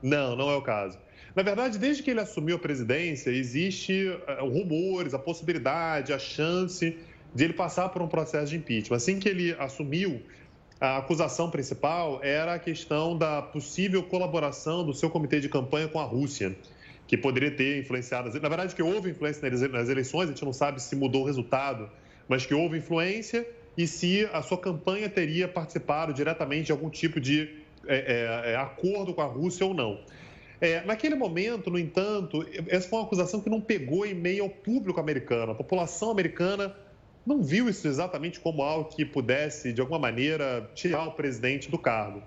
[SPEAKER 7] Não, não é o caso. Na verdade, desde que ele assumiu a presidência, existe uh, rumores, a possibilidade, a chance de ele passar por um processo de impeachment. Assim que ele assumiu, a acusação principal era a questão da possível colaboração do seu comitê de campanha com a Rússia, que poderia ter influenciado. Na verdade, que houve influência nas eleições, a gente não sabe se mudou o resultado, mas que houve influência e se a sua campanha teria participado diretamente de algum tipo de é, é, é acordo com a Rússia ou não. É, naquele momento, no entanto, essa foi uma acusação que não pegou em meio ao público americano. A população americana não viu isso exatamente como algo que pudesse, de alguma maneira, tirar o presidente do cargo.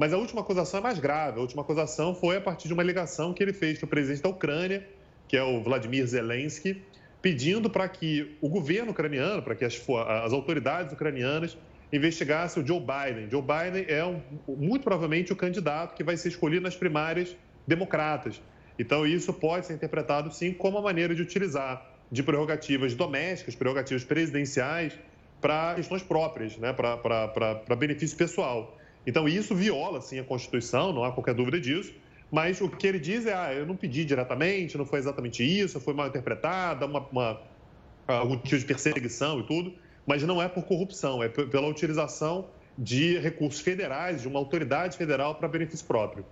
[SPEAKER 7] Mas a última acusação é mais grave. A última acusação foi a partir de uma ligação que ele fez para o presidente da Ucrânia, que é o Vladimir Zelensky, pedindo para que o governo ucraniano, para que as, as, autoridades ucranianas investigassem o Joe Biden. Joe Biden é um, muito provavelmente o candidato que vai ser escolhido nas primárias democratas. Então, isso pode ser interpretado, sim, como uma maneira de utilizar de prerrogativas domésticas, prerrogativas presidenciais, para questões próprias, né, para benefício pessoal. Então, isso viola, sim, a Constituição, não há qualquer dúvida disso, mas o que ele diz é, ah, eu não pedi diretamente, não foi exatamente isso, foi mal interpretada, uma, uma, algum tipo de perseguição e tudo, mas não é por corrupção, é pela utilização de recursos federais, de uma autoridade federal para benefício próprio.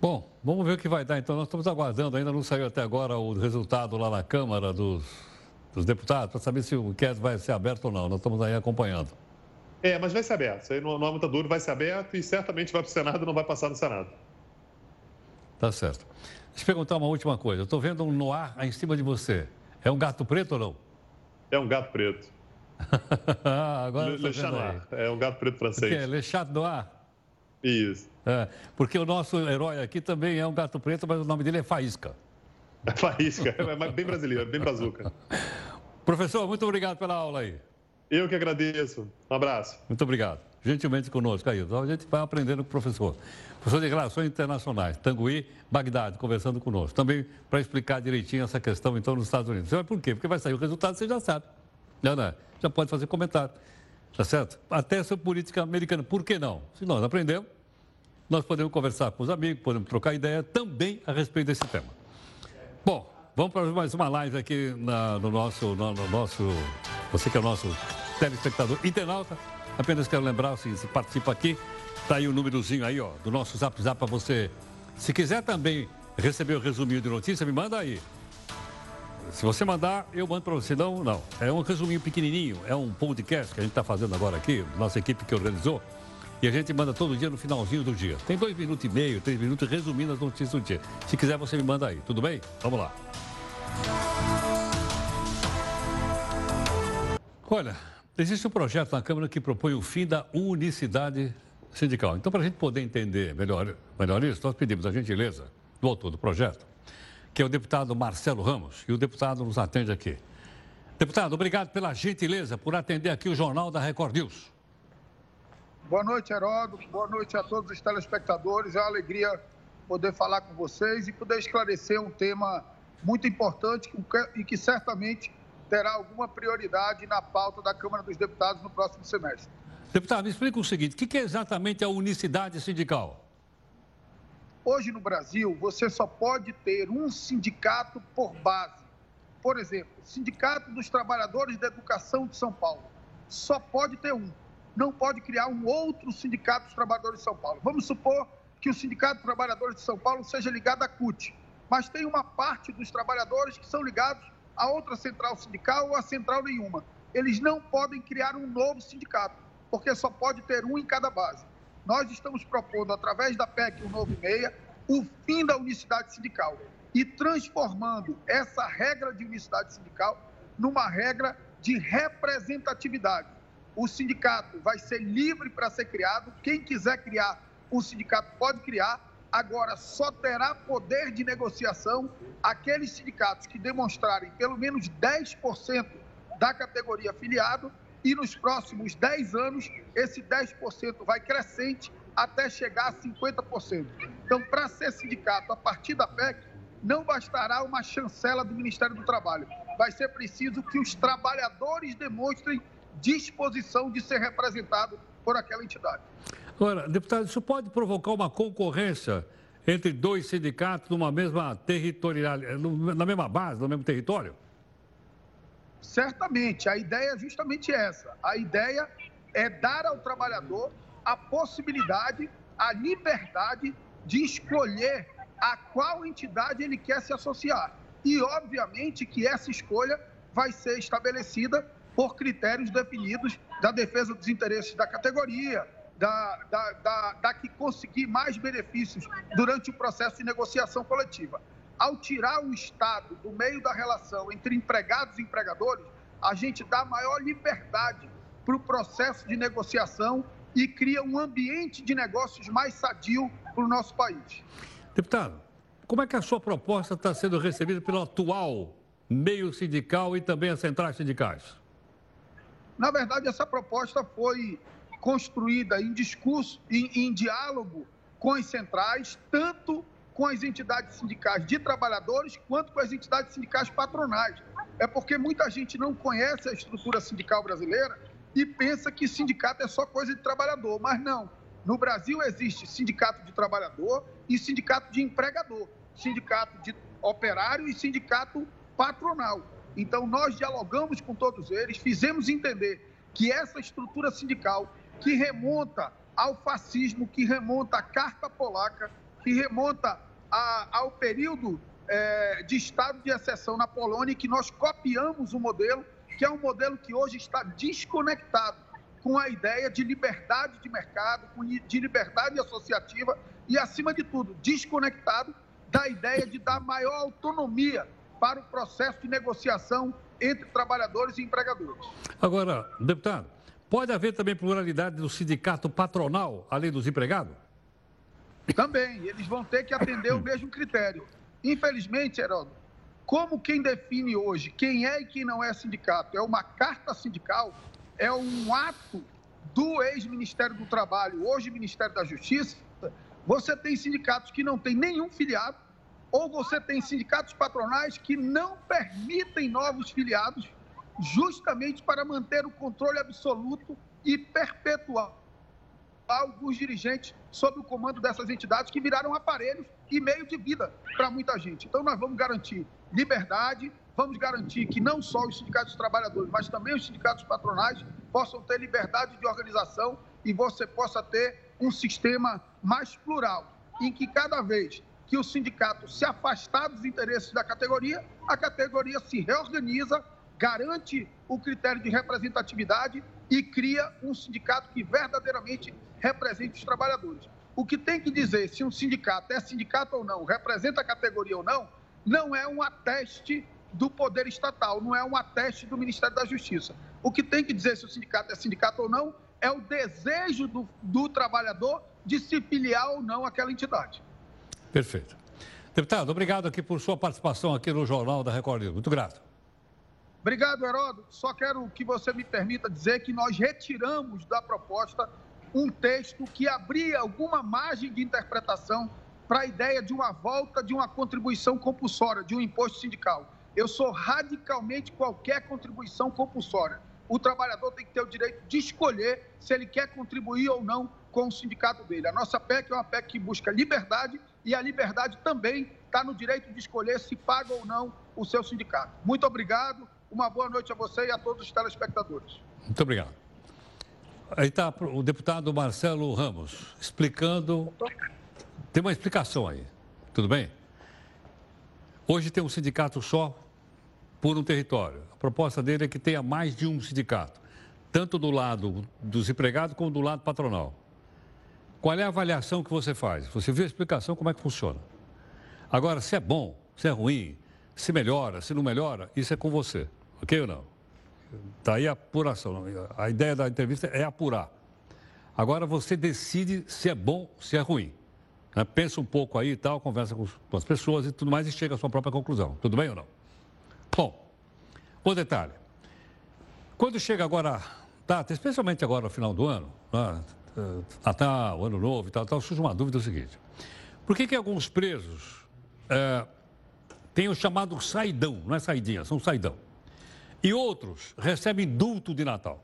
[SPEAKER 1] Bom, vamos ver o que vai dar. Então, nós estamos aguardando, ainda não saiu até agora o resultado lá na Câmara dos, dos Deputados, para saber se o inquérito vai ser aberto ou não. Nós estamos aí acompanhando.
[SPEAKER 7] É, mas vai ser aberto. Isso aí não, não é muito duro, vai ser aberto e certamente vai para o Senado e não vai passar no Senado.
[SPEAKER 1] Tá certo. Deixa eu perguntar uma última coisa. Eu estou vendo um noir em cima de você. É um gato preto ou não?
[SPEAKER 7] É um gato preto. <laughs>
[SPEAKER 1] Agora Le, Le
[SPEAKER 7] Noir. É um gato preto francês.
[SPEAKER 1] Que é? Le Chat Noir?
[SPEAKER 7] Isso.
[SPEAKER 1] É, porque o nosso herói aqui também é um gato preto, mas o nome dele é Faísca.
[SPEAKER 7] É Faísca, <laughs> é bem brasileiro, bem brazuca. <laughs>
[SPEAKER 1] Professor, muito obrigado pela aula aí.
[SPEAKER 7] Eu que agradeço. Um abraço.
[SPEAKER 1] Muito obrigado. Gentilmente conosco aí. A gente vai aprendendo com o professor. Professor de Relações Internacionais, Tanguí, Bagdade, conversando conosco. Também para explicar direitinho essa questão, então, nos Estados Unidos. Você vai por quê? Porque vai sair o resultado, você já sabe. Já, né? já pode fazer comentário. Tá certo? Até sobre política americana. Por que não? Se nós aprendemos, nós podemos conversar com os amigos, podemos trocar ideia também a respeito desse tema. Bom, vamos para mais uma live aqui na, no, nosso, no, no, nosso. Você que é o nosso telespectador internauta. Apenas quero lembrar, se, participa aqui, está aí o númerozinho aí, ó, do nosso zap zap para você. Se quiser também receber o resuminho de notícia, me manda aí. Se você mandar, eu mando para você. Não, não. É um resuminho pequenininho. É um podcast que a gente está fazendo agora aqui, nossa equipe que organizou. E a gente manda todo dia no finalzinho do dia. Tem dois minutos e meio, três minutos resumindo as notícias do dia. Se quiser, você me manda aí. Tudo bem? Vamos lá. Olha, existe um projeto na Câmara que propõe o fim da unicidade sindical. Então, para a gente poder entender melhor, melhor isso, nós pedimos a gentileza do autor do projeto, que é o deputado Marcelo Ramos, e o deputado nos atende aqui. Deputado, obrigado pela gentileza por atender aqui o Jornal da Record News.
[SPEAKER 8] Boa noite, Heródoto. Boa noite a todos os telespectadores. É uma alegria poder falar com vocês e poder esclarecer um tema muito importante e que certamente terá alguma prioridade na pauta da Câmara dos Deputados no próximo semestre.
[SPEAKER 1] Deputado, me explica o seguinte: o que é exatamente a unicidade sindical?
[SPEAKER 8] Hoje no Brasil, você só pode ter um sindicato por base. Por exemplo, Sindicato dos Trabalhadores da Educação de São Paulo. Só pode ter um não pode criar um outro sindicato dos trabalhadores de São Paulo. Vamos supor que o Sindicato dos Trabalhadores de São Paulo seja ligado à CUT, mas tem uma parte dos trabalhadores que são ligados a outra central sindical ou a central nenhuma. Eles não podem criar um novo sindicato, porque só pode ter um em cada base. Nós estamos propondo, através da PEC 196, o fim da unicidade sindical e transformando essa regra de unicidade sindical numa regra de representatividade o sindicato vai ser livre para ser criado. Quem quiser criar o sindicato pode criar. Agora, só terá poder de negociação aqueles sindicatos que demonstrarem pelo menos 10% da categoria afiliado e nos próximos 10 anos esse 10% vai crescente até chegar a 50%. Então, para ser sindicato a partir da PEC, não bastará uma chancela do Ministério do Trabalho. Vai ser preciso que os trabalhadores demonstrem disposição de ser representado por aquela entidade.
[SPEAKER 1] Agora, deputado, isso pode provocar uma concorrência entre dois sindicatos numa mesma territorial, na mesma base, no mesmo território?
[SPEAKER 8] Certamente, a ideia é justamente essa. A ideia é dar ao trabalhador a possibilidade, a liberdade de escolher a qual entidade ele quer se associar. E, obviamente, que essa escolha vai ser estabelecida por critérios definidos da defesa dos interesses da categoria, da, da, da, da que conseguir mais benefícios durante o processo de negociação coletiva. Ao tirar o Estado do meio da relação entre empregados e empregadores, a gente dá maior liberdade para o processo de negociação e cria um ambiente de negócios mais sadio para o nosso país.
[SPEAKER 1] Deputado, como é que a sua proposta está sendo recebida pelo atual meio sindical e também as centrais sindicais?
[SPEAKER 8] Na verdade, essa proposta foi construída em discurso, em, em diálogo com as centrais, tanto com as entidades sindicais de trabalhadores quanto com as entidades sindicais patronais. É porque muita gente não conhece a estrutura sindical brasileira e pensa que sindicato é só coisa de trabalhador, mas não. No Brasil existe sindicato de trabalhador e sindicato de empregador, sindicato de operário e sindicato patronal. Então, nós dialogamos com todos eles, fizemos entender que essa estrutura sindical, que remonta ao fascismo, que remonta à Carta Polaca, que remonta a, ao período é, de estado de exceção na Polônia, que nós copiamos o modelo, que é um modelo que hoje está desconectado com a ideia de liberdade de mercado, de liberdade associativa e, acima de tudo, desconectado da ideia de dar maior autonomia para o processo de negociação entre trabalhadores e empregadores.
[SPEAKER 1] Agora, deputado, pode haver também pluralidade do sindicato patronal, além dos empregados?
[SPEAKER 8] Também, eles vão ter que atender o mesmo critério. Infelizmente, Heródoto, como quem define hoje quem é e quem não é sindicato é uma carta sindical, é um ato do ex-Ministério do Trabalho, hoje Ministério da Justiça, você tem sindicatos que não têm nenhum filiado, ou você tem sindicatos patronais que não permitem novos filiados, justamente para manter o controle absoluto e perpetuar alguns dirigentes sob o comando dessas entidades que viraram aparelhos e meio de vida para muita gente. Então, nós vamos garantir liberdade, vamos garantir que não só os sindicatos trabalhadores, mas também os sindicatos patronais possam ter liberdade de organização e você possa ter um sistema mais plural, em que cada vez que o sindicato se afastar dos interesses da categoria, a categoria se reorganiza, garante o critério de representatividade e cria um sindicato que verdadeiramente represente os trabalhadores. O que tem que dizer se um sindicato é sindicato ou não, representa a categoria ou não, não é um ateste do poder estatal, não é um ateste do Ministério da Justiça. O que tem que dizer se o sindicato é sindicato ou não é o desejo do, do trabalhador de se filiar ou não àquela entidade.
[SPEAKER 1] Perfeito. Deputado, obrigado aqui por sua participação aqui no Jornal da Record. Muito grato.
[SPEAKER 8] Obrigado, Heródoto. Só quero que você me permita dizer que nós retiramos da proposta um texto que abria alguma margem de interpretação para a ideia de uma volta de uma contribuição compulsória, de um imposto sindical. Eu sou radicalmente qualquer contribuição compulsória. O trabalhador tem que ter o direito de escolher se ele quer contribuir ou não com o sindicato dele. A nossa PEC é uma PEC que busca liberdade e a liberdade também está no direito de escolher se paga ou não o seu sindicato. Muito obrigado, uma boa noite a você e a todos os telespectadores.
[SPEAKER 1] Muito obrigado. Aí está o deputado Marcelo Ramos explicando. Tem uma explicação aí, tudo bem? Hoje tem um sindicato só por um território. A proposta dele é que tenha mais de um sindicato, tanto do lado dos empregados como do lado patronal. Qual é a avaliação que você faz? Você viu a explicação como é que funciona. Agora, se é bom, se é ruim, se melhora, se não melhora, isso é com você, ok ou não? Está aí a apuração. A ideia da entrevista é apurar. Agora você decide se é bom, se é ruim. Né? Pensa um pouco aí e tal, conversa com, as pessoas e tudo mais e chega à sua própria conclusão. Tudo bem ou não? Bom, outro detalhe. Quando chega agora, data, especialmente agora no final do ano, né? Natal, Ano Novo e tal, tal, surge uma dúvida é o seguinte. Por que, que alguns presos é, têm o chamado saidão, não é saidinha, são saidão. E outros recebem indulto de Natal.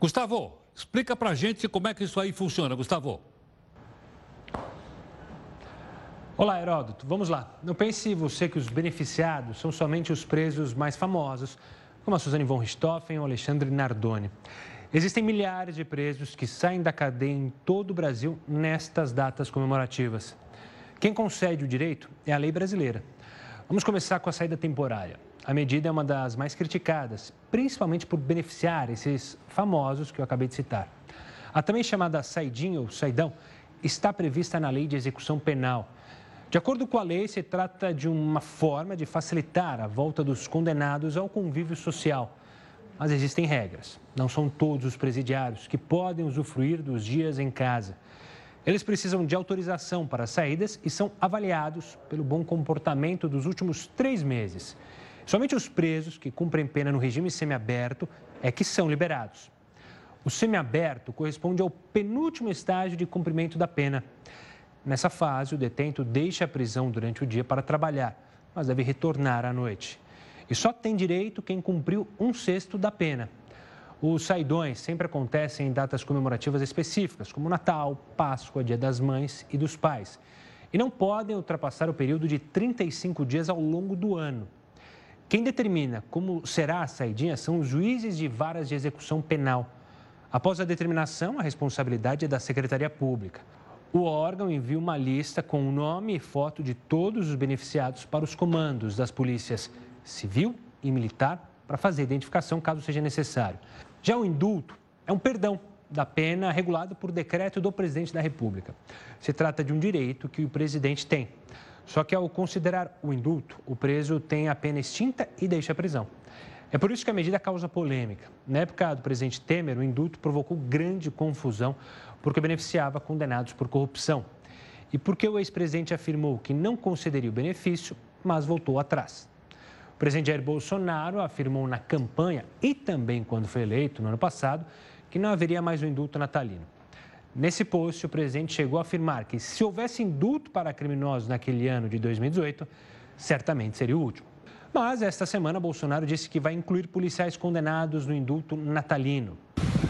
[SPEAKER 1] Gustavo, explica pra gente como é que isso aí funciona, Gustavo.
[SPEAKER 9] Olá, Heródoto. Vamos lá. Não pense você que os beneficiados são somente os presos mais famosos, como a Suzane von Richthofen ou Alexandre Nardoni. Existem milhares de presos que saem da cadeia em todo o Brasil nestas datas comemorativas. Quem concede o direito é a lei brasileira. Vamos começar com a saída temporária. A medida é uma das mais criticadas, principalmente por beneficiar esses famosos que eu acabei de citar. A também chamada saidinha ou saidão está prevista na lei de execução penal. De acordo com a lei, se trata de uma forma de facilitar a volta dos condenados ao convívio social mas existem regras. Não são todos os presidiários que podem usufruir dos dias em casa. Eles precisam de autorização para saídas e são avaliados pelo bom comportamento dos últimos três meses. Somente os presos que cumprem pena no regime semiaberto é que são liberados. O semiaberto corresponde ao penúltimo estágio de cumprimento da pena. Nessa fase, o detento deixa a prisão durante o dia para trabalhar, mas deve retornar à noite. E só tem direito quem cumpriu um sexto da pena. Os saidões sempre acontecem em datas comemorativas específicas, como Natal, Páscoa, Dia das Mães e dos Pais. E não podem ultrapassar o período de 35 dias ao longo do ano. Quem determina como será a saidinha são os juízes de varas de execução penal. Após a determinação, a responsabilidade é da Secretaria Pública. O órgão envia uma lista com o nome e foto de todos os beneficiados para os comandos das polícias civil e militar para fazer identificação caso seja necessário. Já o indulto é um perdão da pena regulado por decreto do presidente da República. Se trata de um direito que o presidente tem. Só que ao considerar o indulto, o preso tem a pena extinta e deixa a prisão. É por isso que a medida causa polêmica. Na época do presidente Temer, o indulto provocou grande confusão porque beneficiava condenados por corrupção. E porque o ex-presidente afirmou que não concederia o benefício, mas voltou atrás. O presidente Jair Bolsonaro afirmou na campanha e também quando foi eleito no ano passado que não haveria mais o um indulto natalino. Nesse post, o presidente chegou a afirmar que se houvesse indulto para criminosos naquele ano de 2018, certamente seria o último. Mas esta semana, Bolsonaro disse que vai incluir policiais condenados no indulto natalino.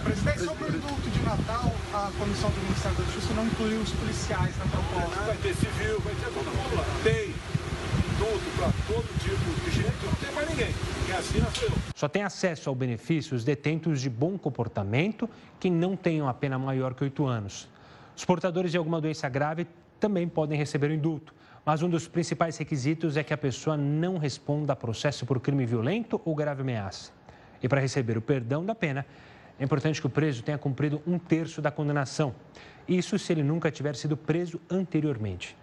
[SPEAKER 10] Presidente, sobre o indulto de Natal, a comissão do Ministério da Justiça não incluiu os policiais na proposta.
[SPEAKER 11] Vai ter civil, vai ter todo mundo lá. Tem para todo tipo de gente, não tem mais ninguém. Quem assina sou eu.
[SPEAKER 9] Só tem acesso ao benefício os detentos de bom comportamento que não tenham a pena maior que oito anos. Os portadores de alguma doença grave também podem receber o indulto, mas um dos principais requisitos é que a pessoa não responda a processo por crime violento ou grave ameaça. E para receber o perdão da pena, é importante que o preso tenha cumprido um terço da condenação. Isso se ele nunca tiver sido preso anteriormente.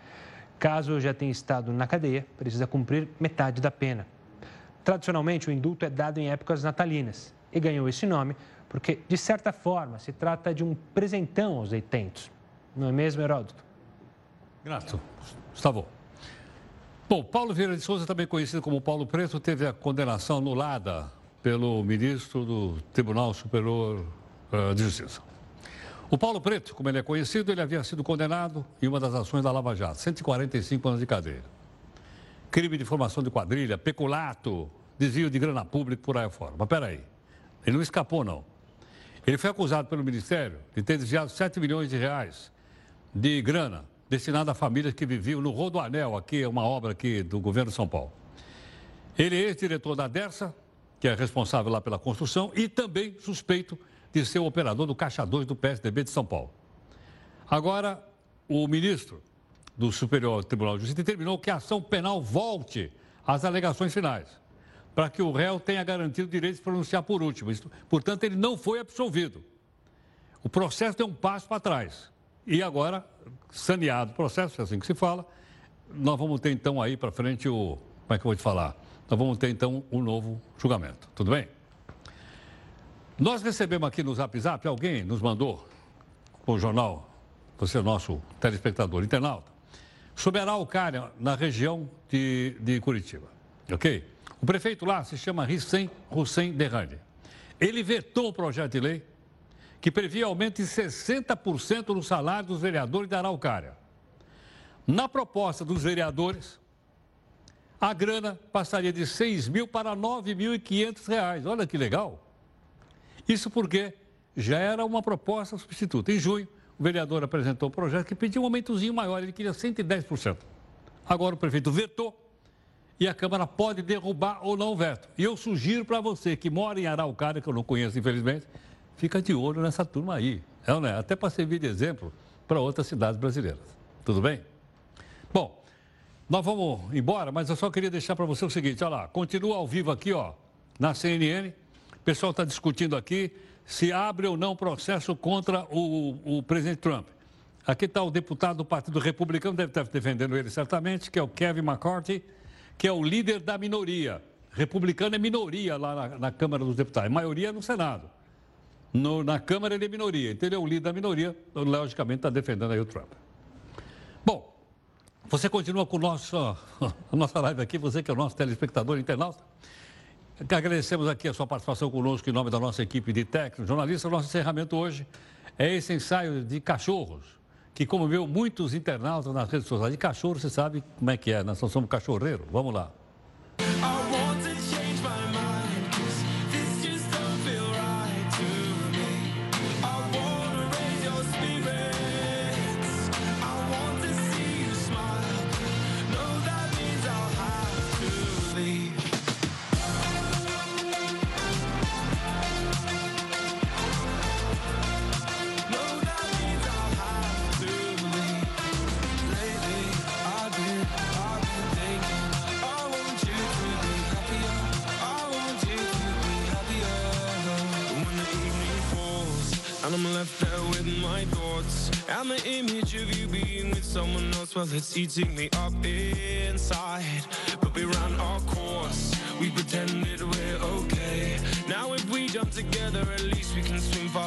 [SPEAKER 9] Caso já tenha estado na cadeia, precisa cumprir metade da pena. Tradicionalmente, o indulto é dado em épocas natalinas e ganhou esse nome porque, de certa forma, se trata de um presentão aos detentos. Não é mesmo, Heródoto?
[SPEAKER 1] Grato. Gustavo. Bom, Paulo Vieira de Souza, também conhecido como Paulo Preto, teve a condenação anulada pelo ministro do Tribunal Superior uh, de Justiça. O Paulo Preto, como ele é conhecido, ele havia sido condenado em uma das ações da Lava Jato, 145 anos de cadeia. Crime de formação de quadrilha, peculato, desvio de grana pública por aí fora. Mas peraí, ele não escapou não. Ele foi acusado pelo Ministério de ter desviado 7 milhões de reais de grana destinada a famílias que viviam no Rodoanel, aqui é uma obra aqui do governo de São Paulo. Ele é ex-diretor da Dersa, que é responsável lá pela construção, e também suspeito de ser o operador do Caixa 2 do PSDB de São Paulo. Agora, o ministro do Superior Tribunal de Justiça determinou que a ação penal volte às alegações finais, para que o réu tenha garantido o direito de pronunciar por último. Portanto, ele não foi absolvido. O processo deu um passo para trás. E agora, saneado o processo, é assim que se fala, nós vamos ter então aí para frente o. Como é que eu vou te falar? Nós vamos ter então um novo julgamento. Tudo bem? Nós recebemos aqui no Zap Zap, alguém nos mandou, o jornal, você é nosso telespectador, internauta, sobre Araucária, na região de, de Curitiba. Ok? O prefeito lá se chama Hissem Hussein Derrani. Ele vetou o projeto de lei que previa aumento de 60% no salário dos vereadores da Araucária. Na proposta dos vereadores, a grana passaria de 6 mil para 9.500 reais. Olha que legal. Isso porque já era uma proposta substituta. Em junho, o vereador apresentou o projeto que pedia um aumentozinho maior, ele queria 110%. Agora o prefeito vetou e a Câmara pode derrubar ou não o veto. E eu sugiro para você que mora em Araucária, que eu não conheço infelizmente, fica de olho nessa turma aí. É, não é? Até para servir de exemplo para outras cidades brasileiras. Tudo bem? Bom, nós vamos embora, mas eu só queria deixar para você o seguinte, olha lá, continua ao vivo aqui, ó, na CNN. Pessoal está discutindo aqui se abre ou não processo contra o, o presidente Trump. Aqui está o deputado do Partido Republicano, deve estar defendendo ele certamente, que é o Kevin McCarthy que é o líder da minoria. Republicano é minoria lá na, na Câmara dos Deputados, maioria no Senado. No, na Câmara ele é minoria, então ele é o líder da minoria, logicamente está defendendo aí o Trump. Bom, você continua com <laughs> a nossa live aqui, você que é o nosso telespectador internauta. Agradecemos aqui a sua participação conosco em nome da nossa equipe de técnicos, jornalistas. Nosso encerramento hoje é esse ensaio de cachorros que comoveu muitos internautas nas redes sociais. De cachorro, você sabe como é que é, nós somos cachorreiro. Vamos lá. Well, it's eating me up inside. But we ran our course, we pretended we're okay. Now if we jump together, at least we can swim far.